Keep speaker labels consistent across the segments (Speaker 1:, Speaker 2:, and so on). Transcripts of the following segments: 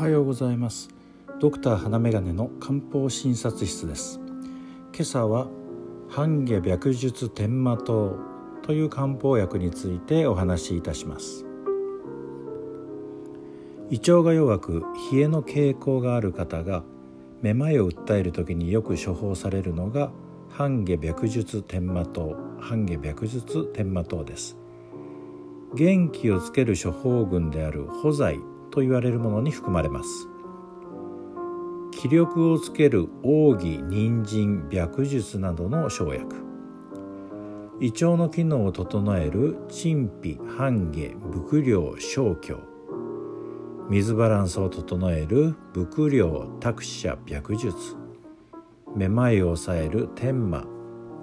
Speaker 1: おはようございます。ドクター花眼鏡の漢方診察室です。今朝は半下白術天麻湯という漢方薬についてお話しいたします。胃腸が弱く冷えの傾向がある方がめまいを訴える時によく処方されるのが半下白術天麻湯半下白術天麻湯です。元気をつける処方群である補剤と言われるものに含まれます。気力をつける奥義人参白術などの生薬。胃腸の機能を整える陳皮半下伏量小胸水バランスを整える伏量託舎白術。めまいを抑える天麻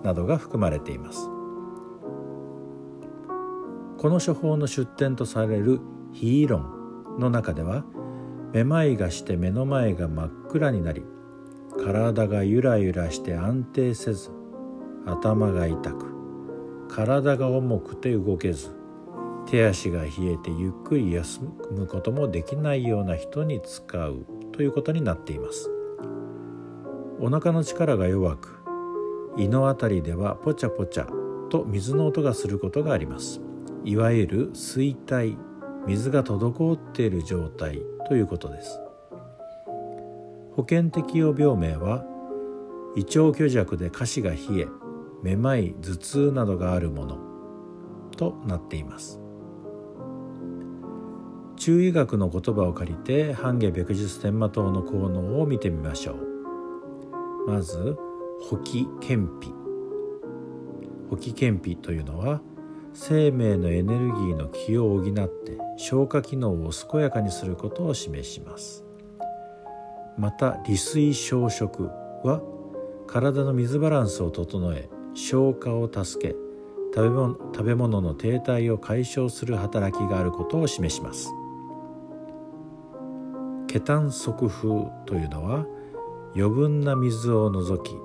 Speaker 1: などが含まれています。この処方の出典とされるヒーロン。の中ではめまいがして目の前が真っ暗になり体がゆらゆらして安定せず頭が痛く体が重くて動けず手足が冷えてゆっくり休むこともできないような人に使うということになっています。お腹の力が弱く胃の辺りではポチャポチャと水の音がすることがあります。いわゆる衰退水が滞っている状態ということです。保険適用病名は胃腸虚弱で下肢が冷えめまい頭痛などがあるものとなっています。中医学の言葉を借りて半下白術天麻湯の効能を見てみましょう。まず補気健脾補気健脾というのは生命のエネルギーの気を補って消化機能を健やかにすることを示します。また利水消食は体の水バランスを整え消化を助け食べ物食べ物の停滞を解消する働きがあることを示します。気炭側風というのは余分な水を除き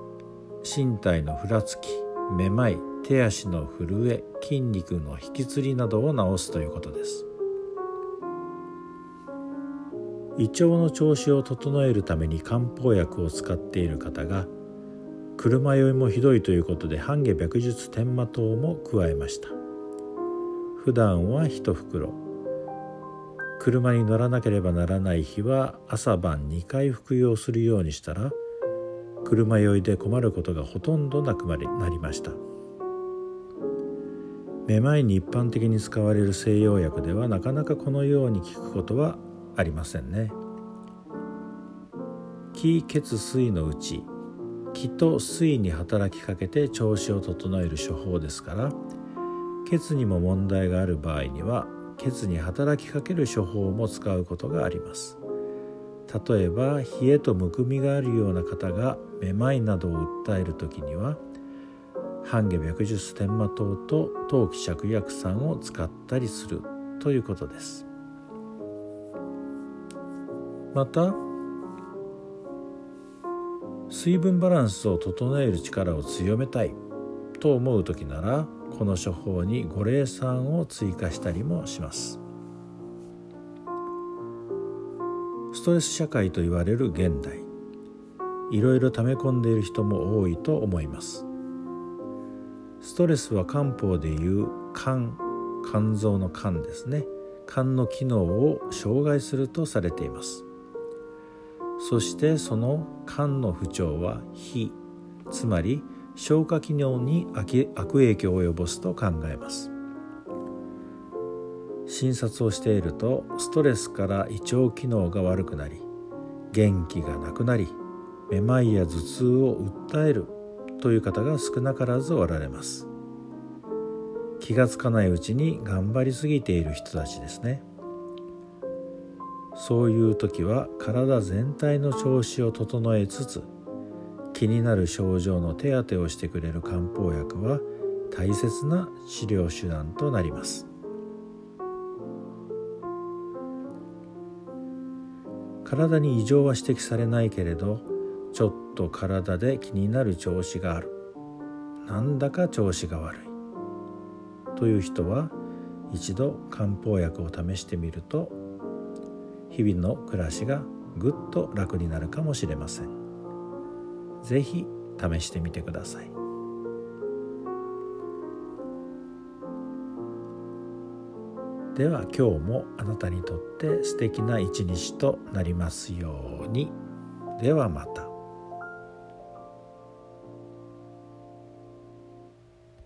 Speaker 1: 身体のふらつきめまい手足の震え筋肉の引きつりなどを治すということです。胃腸の調子を整えるために漢方薬を使っている方が車酔いもひどいということで半下白術天麻湯も加えました。普段は1袋。車に乗らなければならない日は朝晩2回服用するようにしたら車酔いで困ることがほとんどなくなりました。めまいに一般的に使われる西洋薬ではなかなかこのように効くことはありませんね。気血水のうち気と水に働きかけて調子を整える処方ですから血にも問題がある場合には血に働きかける処方も使うことがあります。例えば冷えとむくみがあるような方がめまいなどを訴える時には半下白術天麻湯と陶器芍薬散を使ったりするということです。また水分バランスを整える力を強めたいと思う時ならこの処方に五苓散を追加したりもします。ストレス社会と言われる現代いろいろ溜め込んでいる人も多いと思います。ストレスは漢方でいう肝肝臓の肝ですね。肝の機能を障害するとされています。そしてその肝の不調は脾つまり消化機能に悪影響を及ぼすと考えます。診察をしているとストレスから胃腸機能が悪くなり元気がなくなりめまいや頭痛を訴えるという方が少なからずおられます。気がつかないうちに頑張りすぎている人たちですね。そういう時は体全体の調子を整えつつ気になる症状の手当てをしてくれる漢方薬は大切な治療手段となります。体に異常は指摘されないけれどちょっと体で気になる調子がある。なんだか調子が悪い。という人は一度漢方薬を試してみると日々の暮らしがぐっと楽になるかもしれません。是非試してみてください。では今日もあなたにとって素敵な一日となりますように。ではまた。